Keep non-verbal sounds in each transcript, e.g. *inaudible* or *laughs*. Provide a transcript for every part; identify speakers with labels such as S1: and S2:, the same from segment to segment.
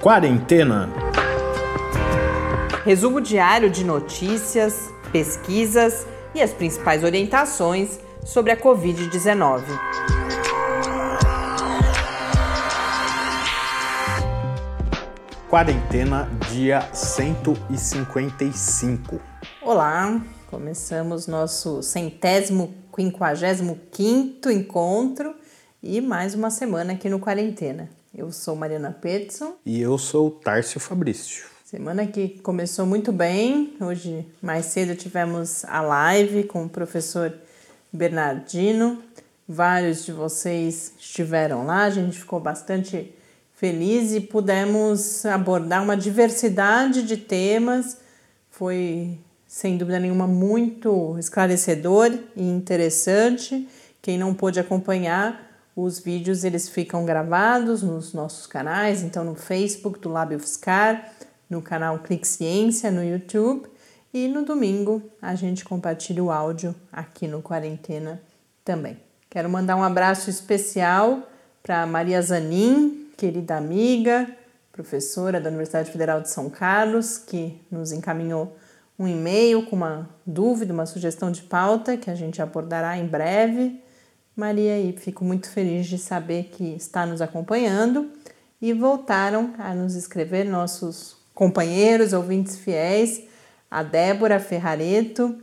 S1: Quarentena.
S2: Resumo diário de notícias, pesquisas e as principais orientações sobre a Covid-19.
S1: Quarentena, dia 155.
S2: Olá, começamos nosso centésimo, quinquagésimo quinto encontro e mais uma semana aqui no Quarentena. Eu sou Mariana Peterson.
S1: E eu sou Tárcio Fabrício.
S2: Semana que começou muito bem. Hoje, mais cedo, tivemos a live com o professor Bernardino. Vários de vocês estiveram lá, a gente ficou bastante feliz e pudemos abordar uma diversidade de temas. Foi, sem dúvida nenhuma, muito esclarecedor e interessante. Quem não pôde acompanhar, os vídeos eles ficam gravados nos nossos canais, então no Facebook do Lábio Fiscar, no canal Clique Ciência no YouTube e no domingo a gente compartilha o áudio aqui no Quarentena também. Quero mandar um abraço especial para Maria Zanin, querida amiga, professora da Universidade Federal de São Carlos, que nos encaminhou um e-mail com uma dúvida, uma sugestão de pauta que a gente abordará em breve. Maria, e fico muito feliz de saber que está nos acompanhando e voltaram a nos escrever nossos companheiros, ouvintes fiéis, a Débora Ferrareto,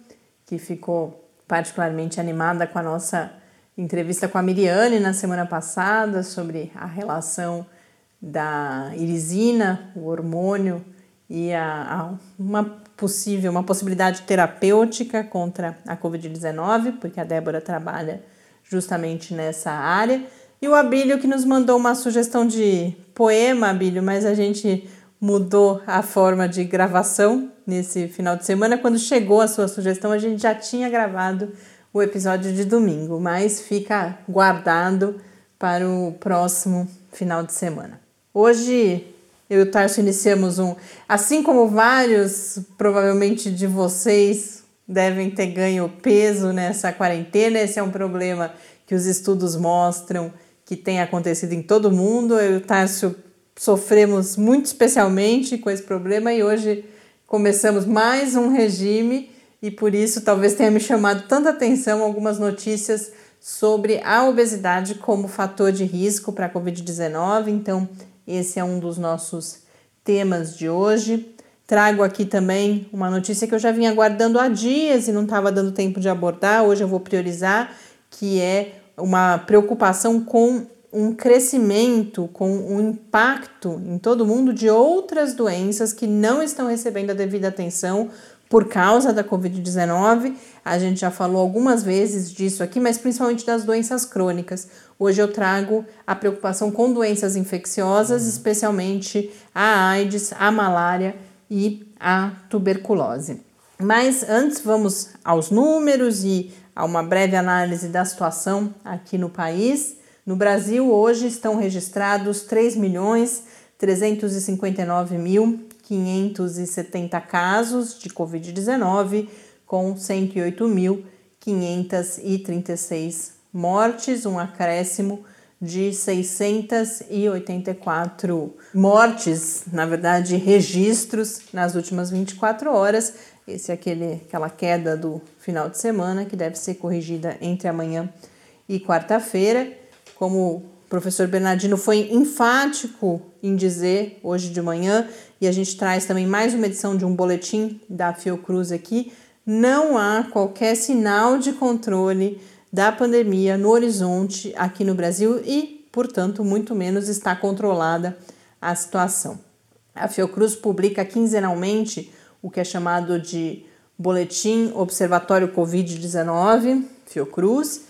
S2: que ficou particularmente animada com a nossa entrevista com a Miriane na semana passada sobre a relação da irisina, o hormônio, e a, a uma possível, uma possibilidade terapêutica contra a Covid-19, porque a Débora trabalha justamente nessa área. E o Abílio que nos mandou uma sugestão de poema, Abílio, mas a gente mudou a forma de gravação nesse final de semana. Quando chegou a sua sugestão, a gente já tinha gravado o episódio de domingo, mas fica guardado para o próximo final de semana. Hoje eu e o Tarso iniciamos um, assim como vários provavelmente de vocês devem ter ganho peso nessa quarentena. Esse é um problema que os estudos mostram que tem acontecido em todo mundo. Eu e o Tássio sofremos muito especialmente com esse problema e hoje começamos mais um regime e por isso talvez tenha me chamado tanta atenção algumas notícias sobre a obesidade como fator de risco para a Covid-19. Então, esse é um dos nossos temas de hoje. Trago aqui também uma notícia que eu já vinha aguardando há dias e não estava dando tempo de abordar. Hoje eu vou priorizar, que é uma preocupação com um crescimento, com um impacto em todo mundo de outras doenças que não estão recebendo a devida atenção por causa da Covid-19. A gente já falou algumas vezes disso aqui, mas principalmente das doenças crônicas. Hoje eu trago a preocupação com doenças infecciosas, especialmente a AIDS, a malária e a tuberculose. Mas antes vamos aos números e a uma breve análise da situação aqui no país. No Brasil, hoje estão registrados 3 milhões 359.570 casos de Covid-19, com 108.536 mortes, um acréscimo de 684 mortes, na verdade, registros nas últimas 24 horas. Esse é aquele, aquela queda do final de semana que deve ser corrigida entre amanhã e quarta-feira. Como o professor Bernardino foi enfático em dizer hoje de manhã, e a gente traz também mais uma edição de um boletim da Fiocruz aqui, não há qualquer sinal de controle da pandemia no horizonte aqui no Brasil e, portanto, muito menos está controlada a situação. A Fiocruz publica quinzenalmente o que é chamado de Boletim Observatório Covid-19, Fiocruz,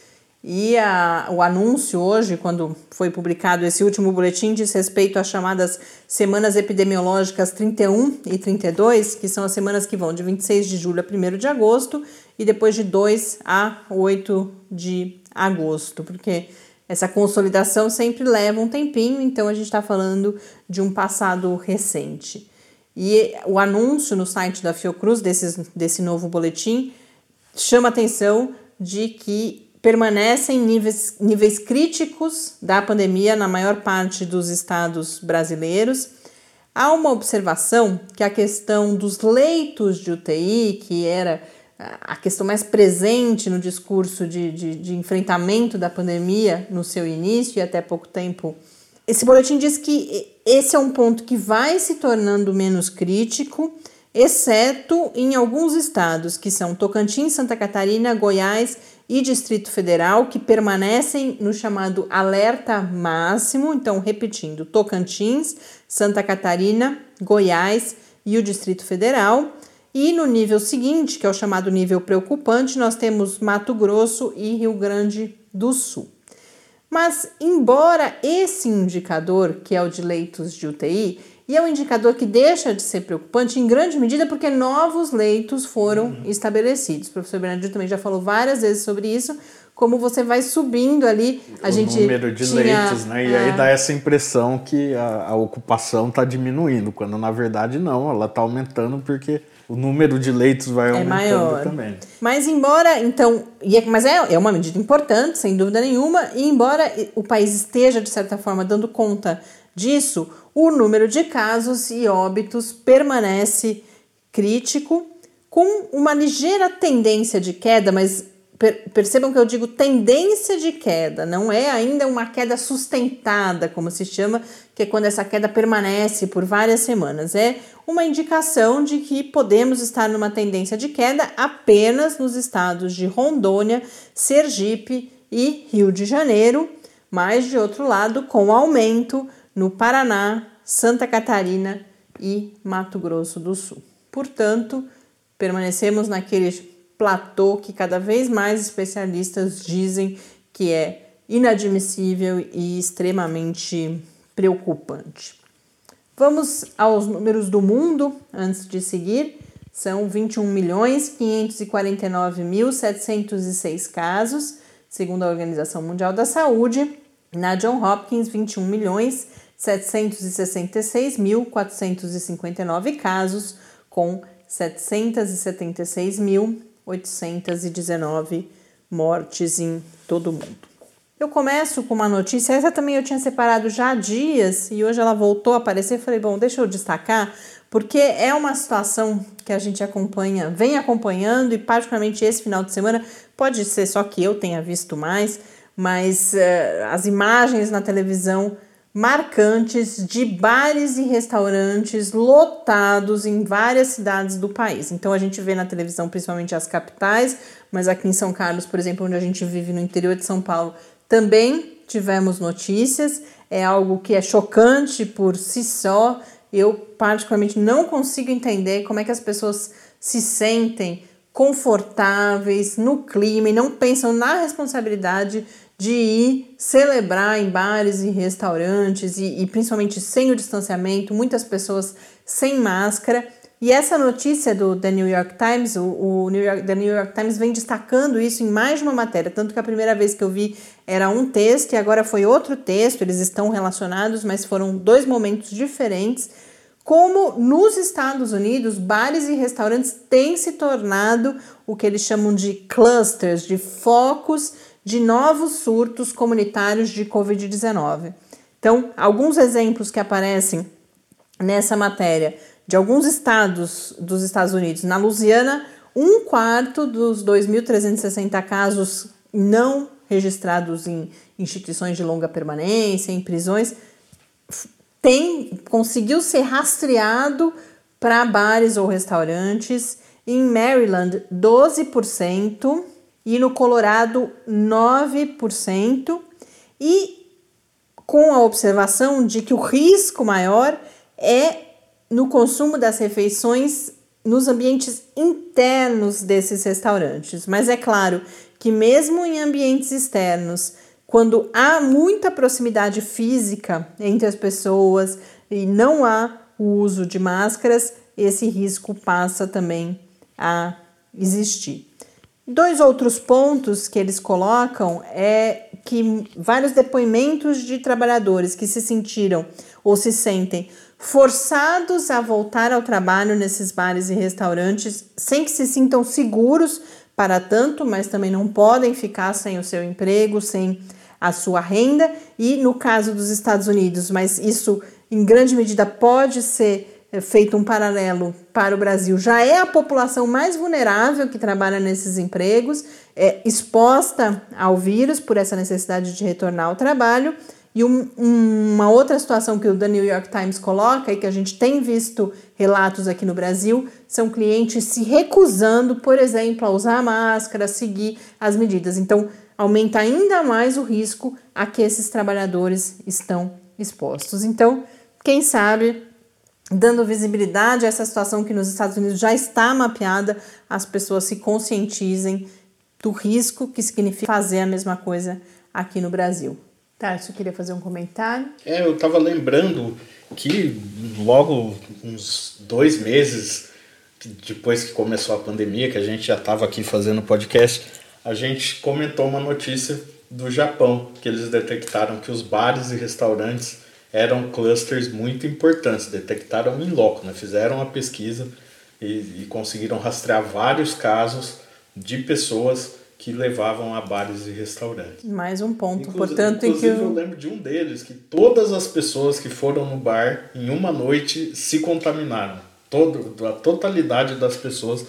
S2: e a, o anúncio hoje, quando foi publicado esse último boletim, diz respeito às chamadas semanas epidemiológicas 31 e 32, que são as semanas que vão de 26 de julho a 1 de agosto e depois de 2 a 8 de agosto, porque essa consolidação sempre leva um tempinho, então a gente está falando de um passado recente. E o anúncio no site da Fiocruz desse, desse novo boletim chama atenção de que permanecem níveis, níveis críticos da pandemia na maior parte dos estados brasileiros. há uma observação que a questão dos leitos de UTI, que era a questão mais presente no discurso de, de, de, enfrentamento da pandemia no seu início e até pouco tempo. Esse boletim diz que esse é um ponto que vai se tornando menos crítico, exceto em alguns estados, que são Tocantins, Santa Catarina, Goiás e Distrito Federal, que permanecem no chamado alerta máximo. Então, repetindo: Tocantins, Santa Catarina, Goiás e o Distrito Federal. E no nível seguinte, que é o chamado nível preocupante, nós temos Mato Grosso e Rio Grande do Sul. Mas, embora esse indicador, que é o de leitos de UTI, e é um indicador que deixa de ser preocupante em grande medida porque novos leitos foram uhum. estabelecidos. O professor Bernardino também já falou várias vezes sobre isso, como você vai subindo ali. A
S1: o
S2: gente
S1: número de tinha, leitos, né? E é, aí dá essa impressão que a, a ocupação está diminuindo, quando na verdade não, ela está aumentando porque o número de leitos vai é aumentando maior. também.
S2: Mas embora, então, é, mas é, é uma medida importante, sem dúvida nenhuma, e embora o país esteja, de certa forma, dando conta disso, o número de casos e óbitos permanece crítico, com uma ligeira tendência de queda, mas percebam que eu digo tendência de queda, não é ainda uma queda sustentada, como se chama, que é quando essa queda permanece por várias semanas. É uma indicação de que podemos estar numa tendência de queda apenas nos estados de Rondônia, Sergipe e Rio de Janeiro, mas de outro lado, com aumento no Paraná, Santa Catarina e Mato Grosso do Sul. Portanto, permanecemos naquele platô que cada vez mais especialistas dizem que é inadmissível e extremamente preocupante. Vamos aos números do mundo antes de seguir. São 21 milhões 549 mil 706 casos, segundo a Organização Mundial da Saúde. Na John Hopkins, 21 milhões 766 mil 459 casos, com 776 mil 819 mortes em todo o mundo. Eu começo com uma notícia, essa também eu tinha separado já há dias e hoje ela voltou a aparecer. Falei, bom, deixa eu destacar, porque é uma situação que a gente acompanha, vem acompanhando e, particularmente, esse final de semana, pode ser só que eu tenha visto mais, mas uh, as imagens na televisão marcantes de bares e restaurantes lotados em várias cidades do país. Então a gente vê na televisão principalmente as capitais, mas aqui em São Carlos, por exemplo, onde a gente vive no interior de São Paulo, também tivemos notícias. É algo que é chocante por si só. Eu particularmente não consigo entender como é que as pessoas se sentem confortáveis no clima e não pensam na responsabilidade de ir celebrar em bares e restaurantes e, e, principalmente sem o distanciamento, muitas pessoas sem máscara. E essa notícia do The New York Times, o, o New York, The New York Times vem destacando isso em mais de uma matéria, tanto que a primeira vez que eu vi era um texto e agora foi outro texto, eles estão relacionados, mas foram dois momentos diferentes. Como nos Estados Unidos, bares e restaurantes têm se tornado o que eles chamam de clusters, de focos de novos surtos comunitários de Covid-19. Então, alguns exemplos que aparecem nessa matéria de alguns estados dos Estados Unidos. Na Louisiana, um quarto dos 2.360 casos não registrados em instituições de longa permanência, em prisões, tem conseguiu ser rastreado para bares ou restaurantes. Em Maryland, 12% e no Colorado 9%, e com a observação de que o risco maior é no consumo das refeições nos ambientes internos desses restaurantes. Mas é claro que, mesmo em ambientes externos, quando há muita proximidade física entre as pessoas e não há o uso de máscaras, esse risco passa também a existir. Dois outros pontos que eles colocam é que vários depoimentos de trabalhadores que se sentiram ou se sentem forçados a voltar ao trabalho nesses bares e restaurantes sem que se sintam seguros para tanto, mas também não podem ficar sem o seu emprego, sem a sua renda. E no caso dos Estados Unidos, mas isso em grande medida pode ser é, feito um paralelo para o Brasil, já é a população mais vulnerável que trabalha nesses empregos, é exposta ao vírus por essa necessidade de retornar ao trabalho. E um, uma outra situação que o The New York Times coloca e que a gente tem visto relatos aqui no Brasil são clientes se recusando, por exemplo, a usar máscara, a seguir as medidas. Então, aumenta ainda mais o risco a que esses trabalhadores estão expostos. Então, quem sabe dando visibilidade a essa situação que nos Estados Unidos já está mapeada, as pessoas se conscientizem do risco que significa fazer a mesma coisa aqui no Brasil. Tarso, queria fazer um comentário.
S1: É, eu estava lembrando que logo uns dois meses depois que começou a pandemia, que a gente já estava aqui fazendo podcast, a gente comentou uma notícia do Japão, que eles detectaram que os bares e restaurantes eram clusters muito importantes, detectaram em loco, né? fizeram a pesquisa e, e conseguiram rastrear vários casos de pessoas que levavam a bares e restaurantes.
S2: Mais um ponto, inclusive, portanto, inclusive
S1: que eu... eu lembro de um deles que todas as pessoas que foram no bar em uma noite se contaminaram. Todo, a totalidade das pessoas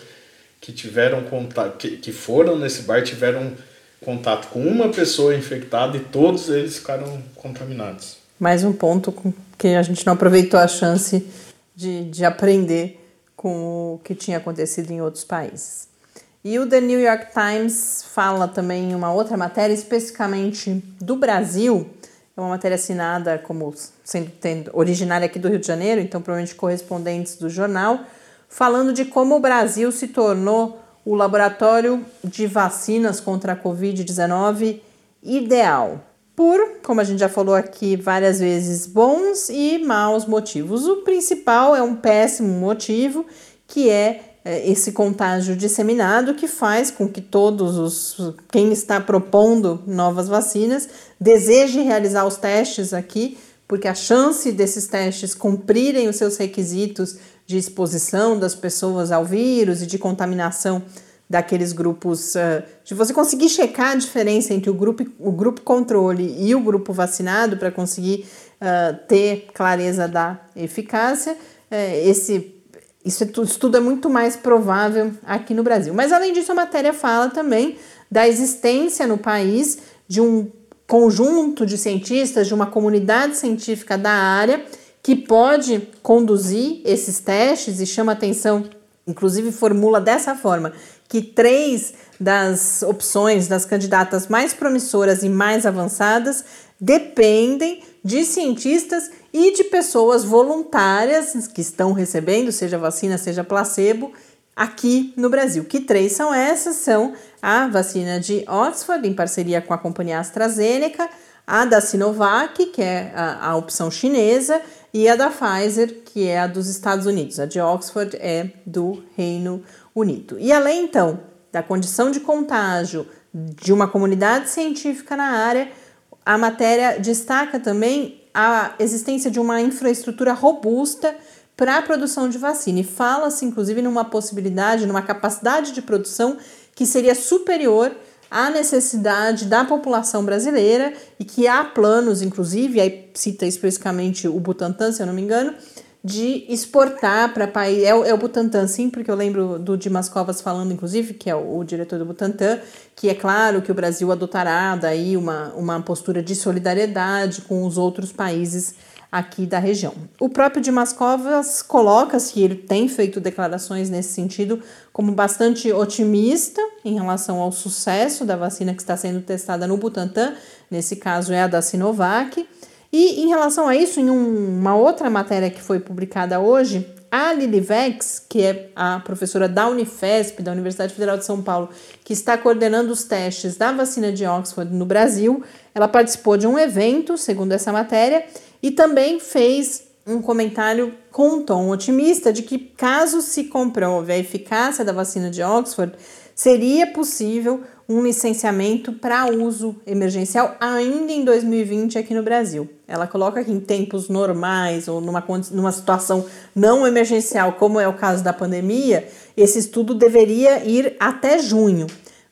S1: que tiveram contato, que, que foram nesse bar tiveram contato com uma pessoa infectada e todos eles ficaram contaminados
S2: mais um ponto que a gente não aproveitou a chance de, de aprender com o que tinha acontecido em outros países. E o The New York Times fala também em uma outra matéria, especificamente do Brasil, é uma matéria assinada como sendo tendo, originária aqui do Rio de Janeiro, então provavelmente correspondentes do jornal, falando de como o Brasil se tornou o laboratório de vacinas contra a Covid-19 ideal por, como a gente já falou aqui várias vezes, bons e maus motivos. O principal é um péssimo motivo, que é, é esse contágio disseminado que faz com que todos os quem está propondo novas vacinas deseje realizar os testes aqui, porque a chance desses testes cumprirem os seus requisitos de exposição das pessoas ao vírus e de contaminação daqueles grupos, uh, de você conseguir checar a diferença entre o grupo, o grupo controle e o grupo vacinado para conseguir uh, ter clareza da eficácia, uh, esse isso, é, isso tudo é muito mais provável aqui no Brasil. Mas além disso, a matéria fala também da existência no país de um conjunto de cientistas, de uma comunidade científica da área que pode conduzir esses testes e chama atenção, inclusive formula dessa forma, que três das opções das candidatas mais promissoras e mais avançadas dependem de cientistas e de pessoas voluntárias que estão recebendo, seja vacina, seja placebo, aqui no Brasil. Que três são essas? São a vacina de Oxford, em parceria com a companhia AstraZeneca, a da Sinovac, que é a, a opção chinesa, e a da Pfizer, que é a dos Estados Unidos. A de Oxford é do Reino Unido. E além então da condição de contágio de uma comunidade científica na área, a matéria destaca também a existência de uma infraestrutura robusta para a produção de vacina e fala-se inclusive numa possibilidade, numa capacidade de produção que seria superior à necessidade da população brasileira e que há planos, inclusive, aí cita especificamente o Butantan, se eu não me engano, de exportar para país. É, é, o Butantan, sim, porque eu lembro do Dimas Covas falando, inclusive, que é o, o, diretor do Butantan, que é claro que o Brasil adotará daí uma, uma postura de solidariedade com os outros países aqui da região. O próprio Dimas Covas coloca-se, ele tem feito declarações nesse sentido, como bastante otimista em relação ao sucesso da vacina que está sendo testada no Butantan, nesse caso é a da Sinovac e em relação a isso, em um, uma outra matéria que foi publicada hoje, a Lili Vex, que é a professora da Unifesp, da Universidade Federal de São Paulo, que está coordenando os testes da vacina de Oxford no Brasil, ela participou de um evento, segundo essa matéria, e também fez um comentário com um tom otimista de que, caso se comprove a eficácia da vacina de Oxford, seria possível um licenciamento para uso emergencial ainda em 2020 aqui no Brasil. Ela coloca que em tempos normais ou numa, numa situação não emergencial, como é o caso da pandemia, esse estudo deveria ir até junho.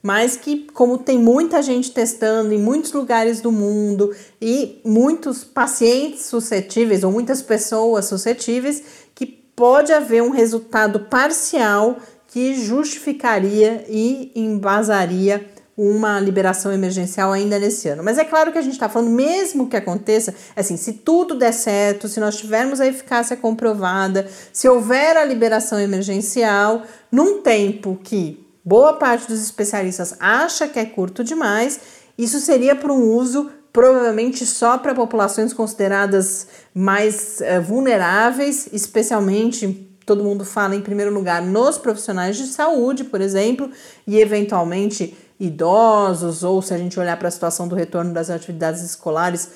S2: Mas que, como tem muita gente testando em muitos lugares do mundo e muitos pacientes suscetíveis ou muitas pessoas suscetíveis, que pode haver um resultado parcial que justificaria e embasaria uma liberação emergencial ainda nesse ano. Mas é claro que a gente está falando, mesmo que aconteça, assim, se tudo der certo, se nós tivermos a eficácia comprovada, se houver a liberação emergencial, num tempo que boa parte dos especialistas acha que é curto demais, isso seria para um uso provavelmente só para populações consideradas mais uh, vulneráveis, especialmente todo mundo fala em primeiro lugar nos profissionais de saúde, por exemplo, e eventualmente idosos, ou se a gente olhar para a situação do retorno das atividades escolares,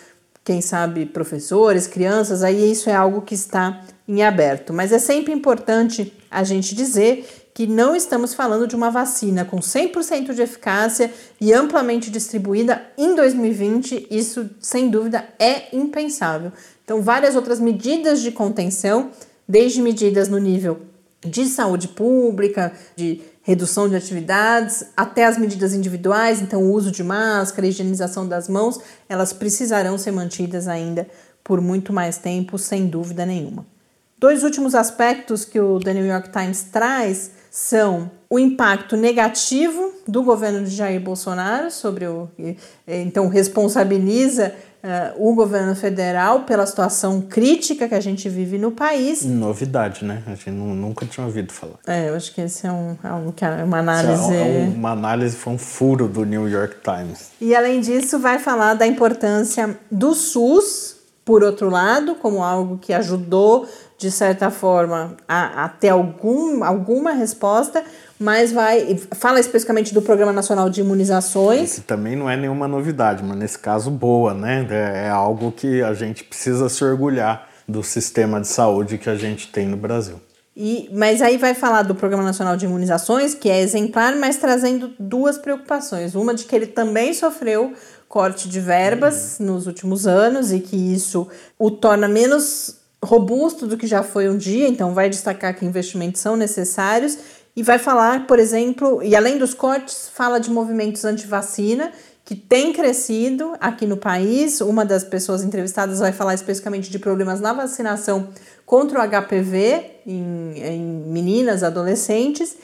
S2: quem sabe professores, crianças, aí isso é algo que está em aberto. Mas é sempre importante a gente dizer que não estamos falando de uma vacina com 100% de eficácia e amplamente distribuída em 2020. Isso, sem dúvida, é impensável. Então, várias outras medidas de contenção, desde medidas no nível de saúde pública, de redução de atividades, até as medidas individuais, então o uso de máscara, higienização das mãos, elas precisarão ser mantidas ainda por muito mais tempo, sem dúvida nenhuma. Dois últimos aspectos que o The New York Times traz são o impacto negativo do governo de Jair Bolsonaro sobre o então responsabiliza uh, o governo federal pela situação crítica que a gente vive no país.
S1: Novidade, né? A gente nunca tinha ouvido falar.
S2: É, eu acho que esse é um, algo que é uma análise. É
S1: uma análise foi um furo do New York Times.
S2: E além disso, vai falar da importância do SUS, por outro lado, como algo que ajudou de certa forma a, a ter algum, alguma resposta, mas vai fala especificamente do Programa Nacional de Imunizações.
S1: Que também não é nenhuma novidade, mas nesse caso boa, né? É, é algo que a gente precisa se orgulhar do sistema de saúde que a gente tem no Brasil.
S2: E, mas aí vai falar do Programa Nacional de Imunizações, que é exemplar, mas trazendo duas preocupações. Uma de que ele também sofreu corte de verbas uhum. nos últimos anos e que isso o torna menos robusto do que já foi um dia, então vai destacar que investimentos são necessários e vai falar, por exemplo, e além dos cortes, fala de movimentos anti-vacina que tem crescido aqui no país. Uma das pessoas entrevistadas vai falar especificamente de problemas na vacinação contra o HPV em, em meninas, adolescentes.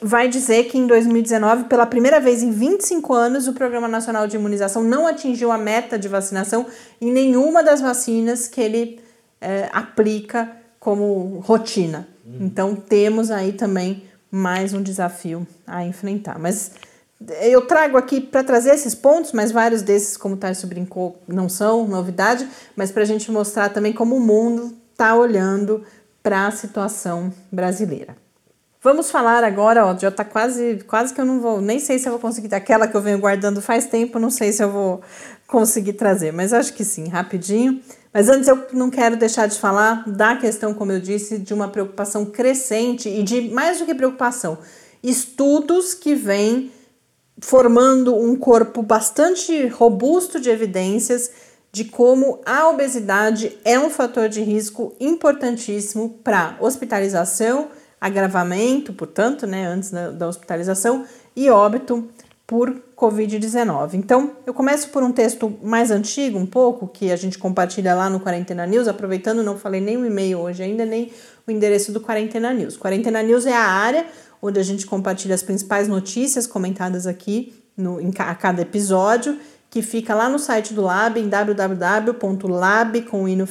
S2: Vai dizer que em 2019, pela primeira vez em 25 anos, o Programa Nacional de Imunização não atingiu a meta de vacinação em nenhuma das vacinas que ele é, aplica como rotina. Então temos aí também mais um desafio a enfrentar. Mas eu trago aqui para trazer esses pontos, mas vários desses, como o Tarso brincou, não são novidade, mas para a gente mostrar também como o mundo está olhando para a situação brasileira. Vamos falar agora, ó, já está quase, quase que eu não vou, nem sei se eu vou conseguir, aquela que eu venho guardando faz tempo, não sei se eu vou conseguir trazer, mas acho que sim, rapidinho. Mas antes eu não quero deixar de falar da questão, como eu disse, de uma preocupação crescente e de mais do que preocupação, estudos que vêm formando um corpo bastante robusto de evidências de como a obesidade é um fator de risco importantíssimo para hospitalização, agravamento, portanto, né, antes da, da hospitalização e óbito por Covid-19. Então, eu começo por um texto mais antigo, um pouco, que a gente compartilha lá no Quarentena News. Aproveitando, não falei nem o e-mail hoje ainda, nem o endereço do Quarentena News. Quarentena News é a área onde a gente compartilha as principais notícias comentadas aqui no, em, a cada episódio, que fica lá no site do Lab, em www.lab, com i no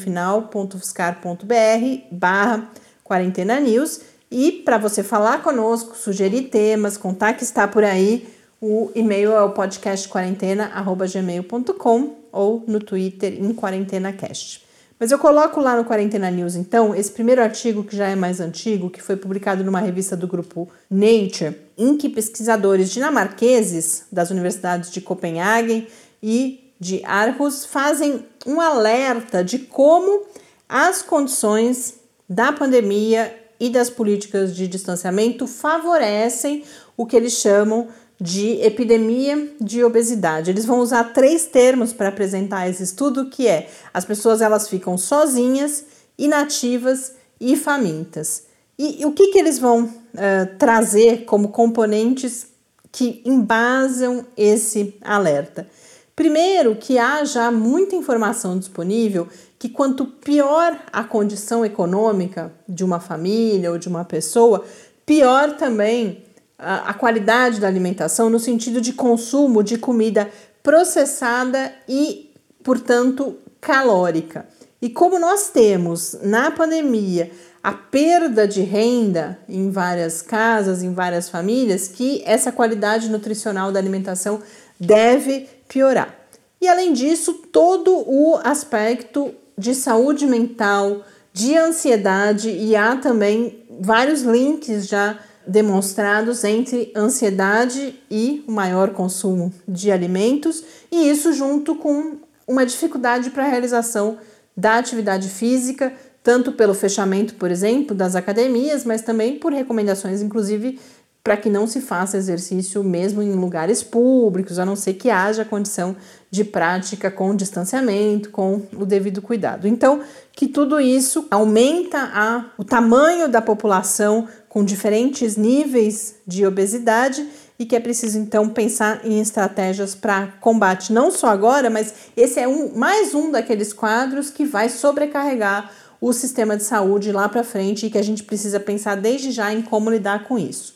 S2: barra Quarentena News. E para você falar conosco, sugerir temas, contar que está por aí, o e-mail é o podcastquarentena.gmail.com ou no Twitter em QuarentenaCast. Mas eu coloco lá no Quarentena News, então, esse primeiro artigo, que já é mais antigo, que foi publicado numa revista do grupo Nature, em que pesquisadores dinamarqueses das universidades de Copenhague e de Aarhus fazem um alerta de como as condições da pandemia e das políticas de distanciamento favorecem o que eles chamam de epidemia de obesidade. Eles vão usar três termos para apresentar esse estudo, que é as pessoas elas ficam sozinhas, inativas e famintas. E, e o que, que eles vão uh, trazer como componentes que embasam esse alerta. Primeiro, que há já muita informação disponível que quanto pior a condição econômica de uma família ou de uma pessoa, pior também a, qualidade da alimentação no sentido de consumo de comida processada e, portanto, calórica. E como nós temos na pandemia a perda de renda em várias casas, em várias famílias, que essa qualidade nutricional da alimentação deve piorar. E além disso, todo o aspecto de saúde mental, de ansiedade, e há também vários links já demonstrados entre ansiedade e o maior consumo de alimentos, e isso junto com uma dificuldade para a realização da atividade física, tanto pelo fechamento, por exemplo, das academias, mas também por recomendações, inclusive, para que não se faça exercício mesmo em lugares públicos, a não ser que haja condição de prática com distanciamento, com o devido cuidado. Então, que tudo isso aumenta a, o tamanho da população com diferentes níveis de obesidade e que é preciso então pensar em estratégias para combate, não só agora, mas esse é um, mais um daqueles quadros que vai sobrecarregar o sistema de saúde lá para frente e que a gente precisa pensar desde já em como lidar com isso.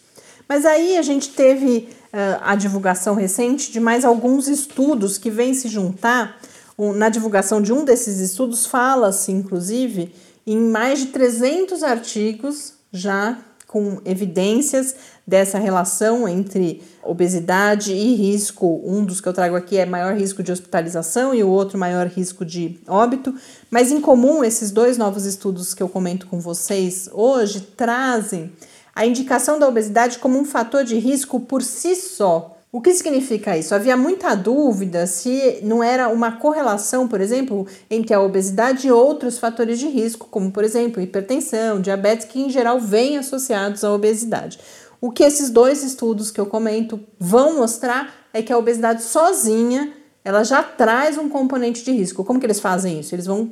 S2: Mas aí a gente teve uh, a divulgação recente de mais alguns estudos que vêm se juntar. na divulgação de um desses estudos, fala-se, inclusive, em mais de 300 artigos já com evidências dessa relação entre obesidade e risco. Um dos que eu trago aqui é maior risco de hospitalização e o outro maior risco de óbito. Mas em comum, esses dois novos estudos que eu comento com vocês hoje trazem a indicação da obesidade como um fator de risco por si só. O que significa isso? Havia muita dúvida se não era uma correlação, por exemplo, entre a obesidade e outros fatores de risco, como, por exemplo, hipertensão, diabetes, que em geral vêm associados à obesidade. O que esses dois estudos que eu comento vão mostrar é que a obesidade sozinha ela já traz um componente de risco. Como que eles fazem isso? Eles vão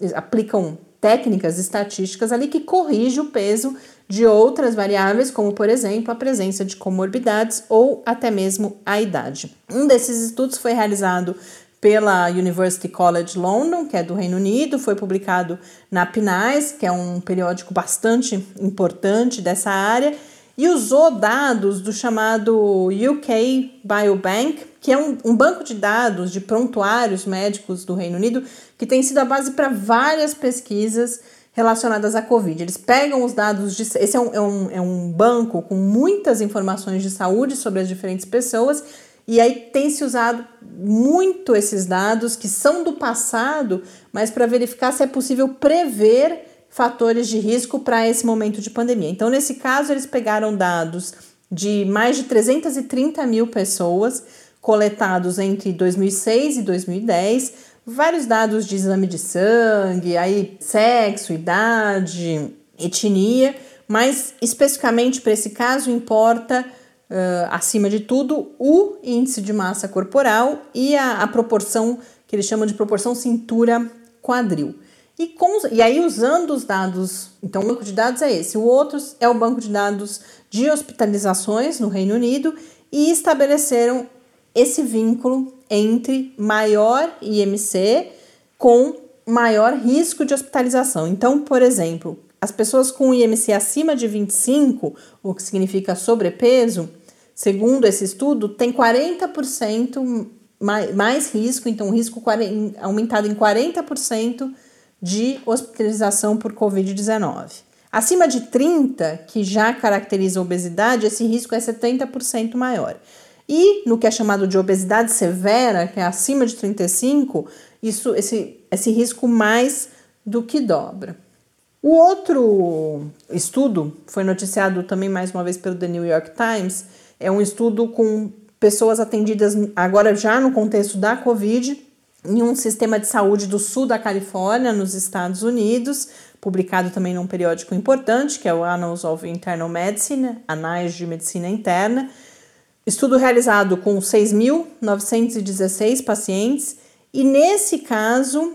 S2: eles aplicam técnicas estatísticas ali que corrigem o peso de outras variáveis, como por exemplo a presença de comorbidades ou até mesmo a idade. Um desses estudos foi realizado pela University College London, que é do Reino Unido, foi publicado na PNAS, que é um periódico bastante importante dessa área, e usou dados do chamado UK Biobank, que é um, um banco de dados de prontuários médicos do Reino Unido, que tem sido a base para várias pesquisas relacionadas à Covid. Eles pegam os dados de. Esse é um, é um, é um banco com muitas informações de saúde sobre as diferentes pessoas, e aí tem se usado muito esses dados que são do passado, mas para verificar se é possível prever fatores de risco para esse momento de pandemia. Então, nesse caso, eles pegaram dados de mais de 330 mil pessoas coletados entre 2006 e 2010 vários dados de exame de sangue, aí sexo, idade, etnia, mas especificamente para esse caso importa, uh, acima de tudo, o índice de massa corporal e a, a proporção que eles chamam de proporção cintura-quadril. E, com, e aí, usando os dados, então o banco de dados é esse, o outro é o banco de dados de hospitalizações no Reino Unido e estabeleceram esse vínculo entre maior IMC com maior risco de hospitalização. Então, por exemplo, as pessoas com IMC acima de 25, o que significa sobrepeso, segundo esse estudo, tem 40% mais, mais risco, então risco aumentado em 40% de hospitalização por Covid-19. Acima de 30, que já caracteriza obesidade, esse risco é 70% maior. E no que é chamado de obesidade severa, que é acima de 35, isso, esse, esse risco mais do que dobra. O outro estudo foi noticiado também mais uma vez pelo The New York Times. É um estudo com pessoas atendidas agora já no contexto da Covid em um sistema de saúde do sul da Califórnia, nos Estados Unidos, publicado também num periódico importante, que é o Annals of Internal Medicine, Anais de Medicina Interna. Estudo realizado com 6.916 pacientes, e nesse caso,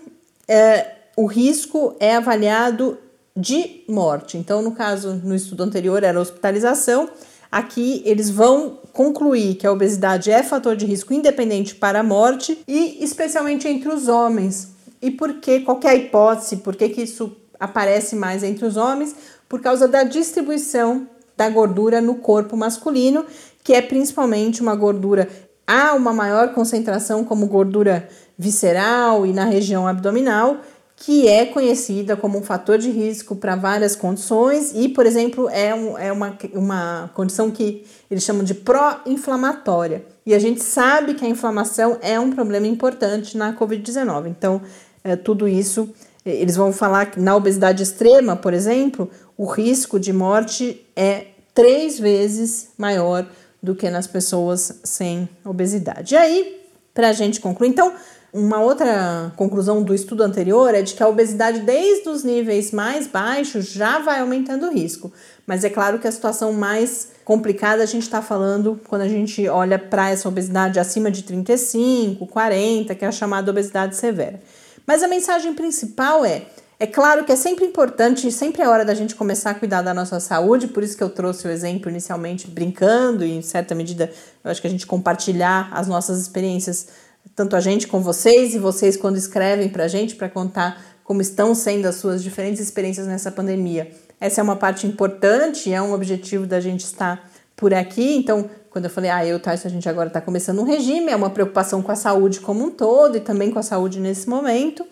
S2: é, o risco é avaliado de morte. Então, no caso, no estudo anterior era hospitalização, aqui eles vão concluir que a obesidade é fator de risco independente para a morte e especialmente entre os homens. E por que, qual é hipótese, por que, que isso aparece mais entre os homens? Por causa da distribuição da gordura no corpo masculino, que é principalmente uma gordura há uma maior concentração como gordura visceral e na região abdominal, que é conhecida como um fator de risco para várias condições e, por exemplo, é, um, é uma, uma condição que eles chamam de pró-inflamatória. E a gente sabe que a inflamação é um problema importante na Covid-19. Então, é, tudo isso, eles vão falar que na obesidade extrema, por exemplo, o risco de morte é três vezes maior do que nas pessoas sem obesidade. E aí, para a gente concluir, então, uma outra conclusão do estudo anterior é de que a obesidade, desde os níveis mais baixos, já vai aumentando o risco. Mas é claro que a situação mais complicada a gente está falando quando a gente olha para essa obesidade acima de 35, 40, que é a chamada obesidade severa. Mas a mensagem principal é é claro que é sempre importante, sempre é hora da gente começar a cuidar da nossa saúde, por isso que eu trouxe o exemplo inicialmente brincando e em certa medida eu acho que a gente compartilhar as nossas experiências, tanto a gente com vocês e vocês quando escrevem para a gente para contar como estão sendo as suas diferentes experiências nessa pandemia. Essa é uma parte importante, é um objetivo da gente estar por aqui. Então, quando eu falei, ah, eu, Tarso, a gente agora está começando um regime, é uma preocupação com a saúde como um todo e também com a saúde nesse momento.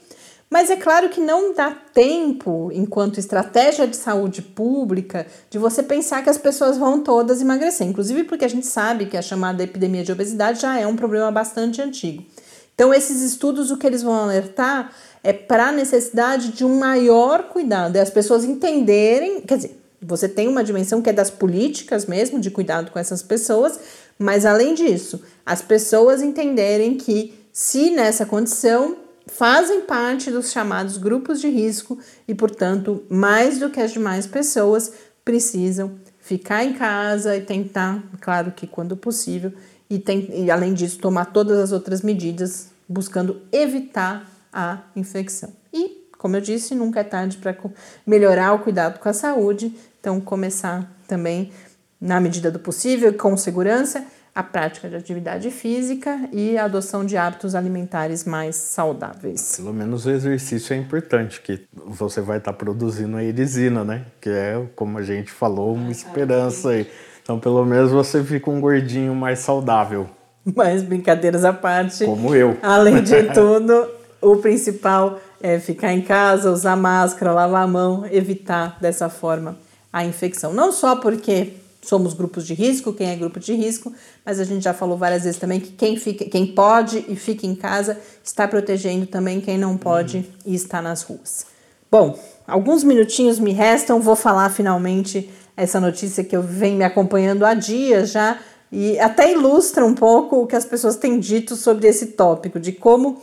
S2: Mas é claro que não dá tempo, enquanto estratégia de saúde pública, de você pensar que as pessoas vão todas emagrecer, inclusive porque a gente sabe que a chamada epidemia de obesidade já é um problema bastante antigo. Então, esses estudos, o que eles vão alertar é para a necessidade de um maior cuidado, é as pessoas entenderem, quer dizer, você tem uma dimensão que é das políticas mesmo, de cuidado com essas pessoas, mas além disso, as pessoas entenderem que se nessa condição fazem parte dos chamados grupos de risco e, portanto, mais do que as demais pessoas, precisam ficar em casa e tentar, claro que quando possível, e, tem, e além disso, tomar todas as outras medidas buscando evitar a infecção. E, como eu disse, nunca é tarde para melhorar o cuidado com a saúde, então começar também, na medida do possível, com segurança a prática de atividade física e a adoção de hábitos alimentares mais saudáveis.
S1: Pelo menos o exercício é importante, que você vai estar produzindo a irisina, né? Que é, como a gente falou, uma esperança aí. Então, pelo menos você fica um gordinho mais saudável.
S2: Mas brincadeiras à parte.
S1: Como eu.
S2: Além de *laughs* tudo, o principal é ficar em casa, usar máscara, lavar a mão, evitar dessa forma a infecção. Não só porque somos grupos de risco, quem é grupo de risco, mas a gente já falou várias vezes também que quem, fica, quem pode e fica em casa está protegendo também quem não pode uhum. e está nas ruas. Bom, alguns minutinhos me restam, vou falar finalmente essa notícia que eu venho me acompanhando há dias já e até ilustra um pouco o que as pessoas têm dito sobre esse tópico, de como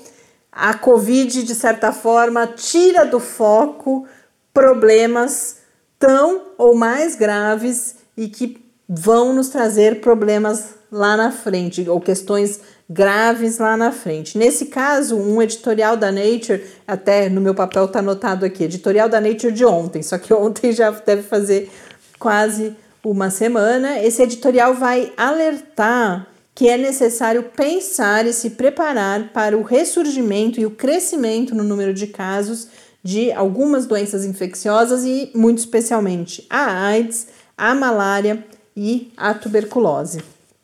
S2: a Covid, de certa forma, tira do foco problemas tão ou mais graves e que vão nos trazer problemas lá na frente ou questões graves lá na frente. Nesse caso, um editorial da Nature, até no meu papel está anotado aqui, editorial da Nature de ontem, só que *laughs* ontem já deve fazer quase uma semana. Esse editorial vai alertar que é necessário pensar e se preparar para o ressurgimento e o crescimento no número de casos de algumas doenças infecciosas e, muito especialmente, a AIDS, a malária e a tuberculose.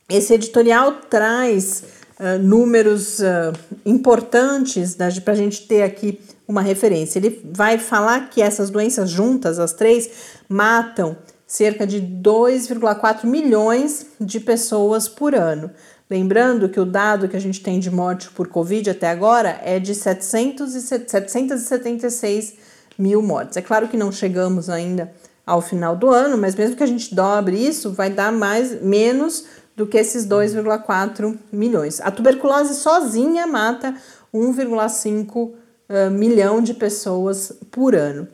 S2: Esse editorial traz uh, números uh, importantes para a gente ter aqui uma referência. Ele vai falar que essas doenças juntas, as três, matam cerca de 2,4 milhões de pessoas por ano. Lembrando que o dado que a gente tem de morte por Covid até agora é de 700 e 776 mil mortes. É claro que não chegamos ainda ao final do ano, mas mesmo que a gente dobre isso, vai dar mais menos do que esses 2,4 milhões. A tuberculose sozinha mata 1,5 uh, milhão de pessoas por ano.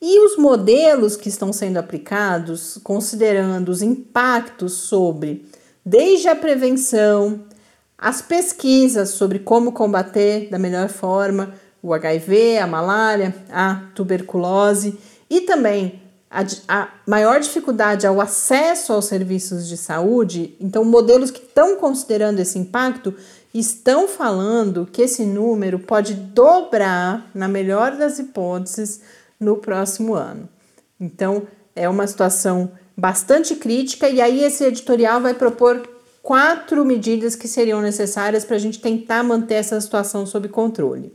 S2: E os modelos que estão sendo aplicados, considerando os impactos sobre desde a prevenção, as pesquisas sobre como combater da melhor forma o HIV, a malária, a tuberculose e também a, a, maior dificuldade ao acesso aos serviços de saúde, então modelos que estão considerando esse impacto estão falando que esse número pode dobrar, na melhor das hipóteses, no próximo ano. Então, é uma situação bastante crítica, e aí esse editorial vai propor quatro medidas que seriam necessárias para a gente tentar manter essa situação sob controle.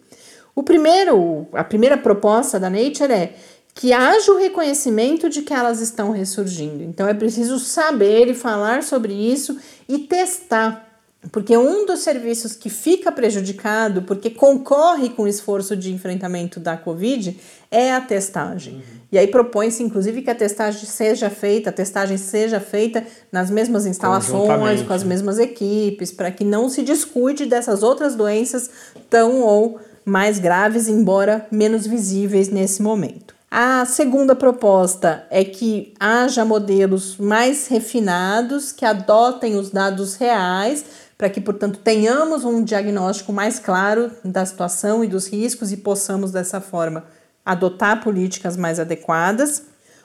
S2: O primeiro, a primeira proposta da Nature é que haja o reconhecimento de que elas estão ressurgindo. Então é preciso saber e falar sobre isso e testar. Porque um dos serviços que fica prejudicado, porque concorre com o esforço de enfrentamento da Covid, é a testagem. Uhum. E aí propõe-se, inclusive, que a testagem seja feita, a testagem seja feita nas mesmas instalações, com as mesmas equipes, para que não se descuide dessas outras doenças tão ou mais graves, embora menos visíveis nesse momento. A segunda proposta é que haja modelos mais refinados que adotem os dados reais, para que, portanto, tenhamos um diagnóstico mais claro da situação e dos riscos e possamos, dessa forma, adotar políticas mais adequadas.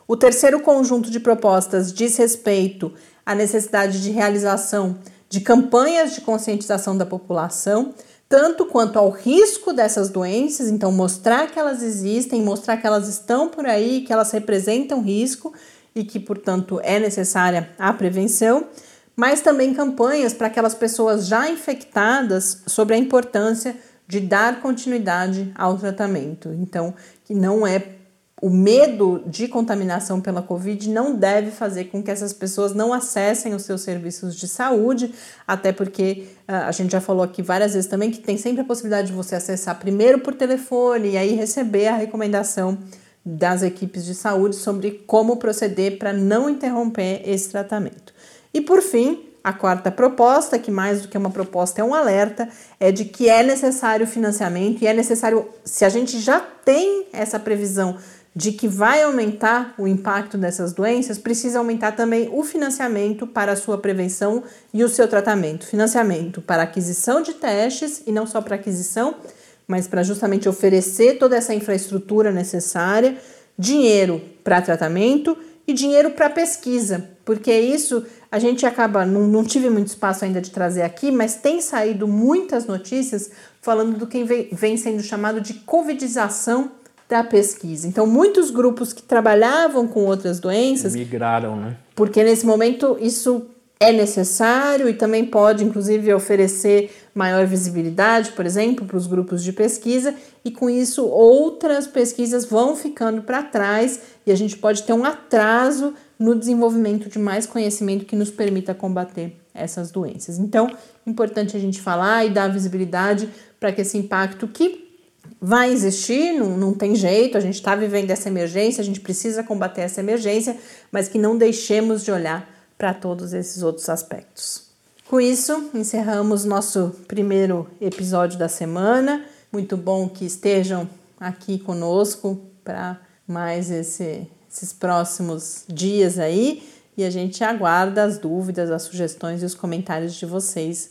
S2: O terceiro conjunto de propostas diz respeito à necessidade de realização de campanhas de conscientização da população tanto quanto ao risco dessas doenças, então mostrar que elas existem, mostrar que elas estão por aí, que elas representam risco e que, portanto, é necessária a prevenção, mas também campanhas para aquelas pessoas já infectadas sobre a importância de dar continuidade ao tratamento. Então, que não é o medo de contaminação pela Covid não deve fazer com que essas pessoas não acessem os seus serviços de saúde, até porque uh, a gente já falou aqui várias vezes também que tem sempre a possibilidade de você acessar primeiro por telefone e aí receber a recomendação das equipes de saúde sobre como proceder para não interromper esse tratamento. E por fim, a quarta proposta, que mais do que uma proposta é um alerta, é de que é necessário financiamento e é necessário, se a gente já tem essa previsão de que vai aumentar o impacto dessas doenças, precisa aumentar também o financiamento para a sua prevenção e o seu tratamento. Financiamento para aquisição de testes e não só para aquisição, mas para justamente oferecer toda essa infraestrutura necessária, dinheiro para tratamento e dinheiro para pesquisa, porque isso a gente acaba, não, não tive muito espaço ainda de trazer aqui, mas tem saído muitas notícias falando do que vem, sendo chamado de covidização da pesquisa. Então, muitos grupos que trabalhavam com outras doenças
S1: migraram, né?
S2: Porque nesse momento isso é necessário e também pode, inclusive, oferecer maior visibilidade, por exemplo, para os grupos de pesquisa, e com isso outras pesquisas vão ficando para trás e a gente pode ter um atraso no desenvolvimento de mais conhecimento que nos permita combater essas doenças. Então, importante a gente falar e dar visibilidade para que esse impacto que vai existir, não, não tem jeito, a gente está vivendo essa emergência, a gente precisa combater essa emergência, mas que não deixemos de olhar para todos esses outros aspectos. Com isso, encerramos nosso primeiro episódio da semana. Muito bom que estejam aqui conosco para mais esse, esses próximos dias aí e a gente aguarda as dúvidas, as sugestões e os comentários de vocês